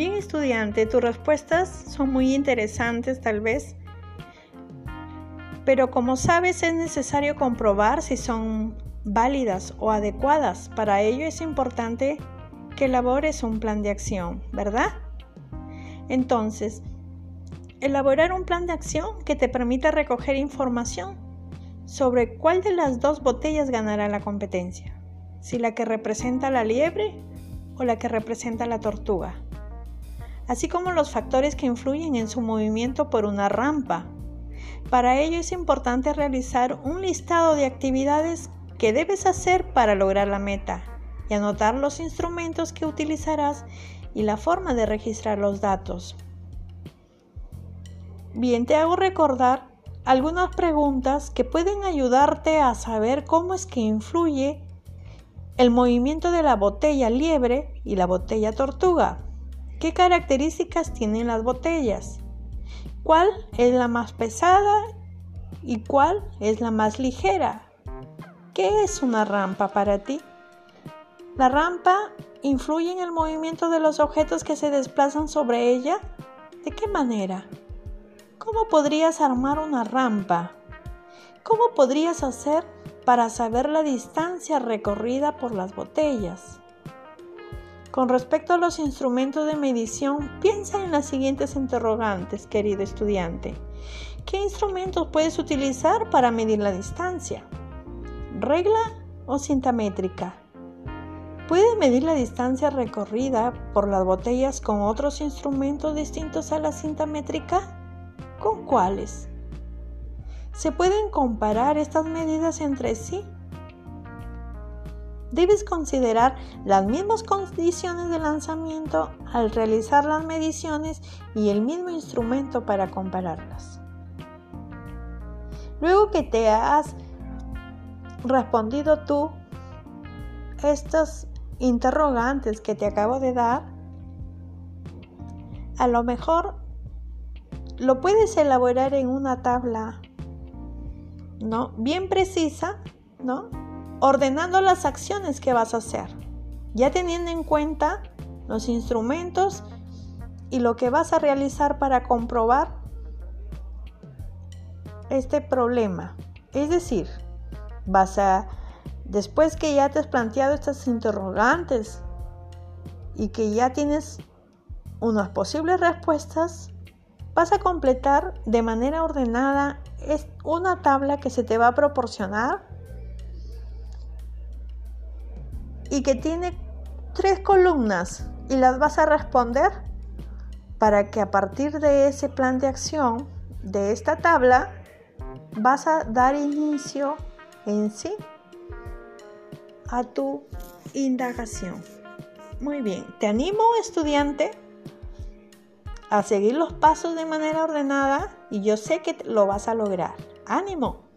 Bien estudiante, tus respuestas son muy interesantes tal vez, pero como sabes es necesario comprobar si son válidas o adecuadas. Para ello es importante que elabores un plan de acción, ¿verdad? Entonces, elaborar un plan de acción que te permita recoger información sobre cuál de las dos botellas ganará la competencia, si la que representa la liebre o la que representa la tortuga, así como los factores que influyen en su movimiento por una rampa. Para ello es importante realizar un listado de actividades que debes hacer para lograr la meta y anotar los instrumentos que utilizarás y la forma de registrar los datos. Bien, te hago recordar algunas preguntas que pueden ayudarte a saber cómo es que influye el movimiento de la botella liebre y la botella tortuga. ¿Qué características tienen las botellas? ¿Cuál es la más pesada y cuál es la más ligera? ¿Qué es una rampa para ti? La rampa influye en el movimiento de los objetos que se desplazan sobre ella. ¿De qué manera? ¿Cómo podrías armar una rampa? ¿Cómo podrías hacer para saber la distancia recorrida por las botellas? Con respecto a los instrumentos de medición, piensa en las siguientes interrogantes, querido estudiante. ¿Qué instrumentos puedes utilizar para medir la distancia? ¿Regla o cinta métrica? ¿Puedes medir la distancia recorrida por las botellas con otros instrumentos distintos a la cinta métrica? ¿Con cuáles? ¿Se pueden comparar estas medidas entre sí? Debes considerar las mismas condiciones de lanzamiento al realizar las mediciones y el mismo instrumento para compararlas. Luego que te has respondido tú estos interrogantes que te acabo de dar, a lo mejor lo puedes elaborar en una tabla, ¿no? Bien precisa, ¿no? Ordenando las acciones que vas a hacer, ya teniendo en cuenta los instrumentos y lo que vas a realizar para comprobar este problema. Es decir, vas a, después que ya te has planteado estas interrogantes y que ya tienes unas posibles respuestas, Vas a completar de manera ordenada una tabla que se te va a proporcionar y que tiene tres columnas y las vas a responder para que a partir de ese plan de acción de esta tabla vas a dar inicio en sí a tu indagación. Muy bien, te animo estudiante a seguir los pasos de manera ordenada y yo sé que lo vas a lograr. ¡Ánimo!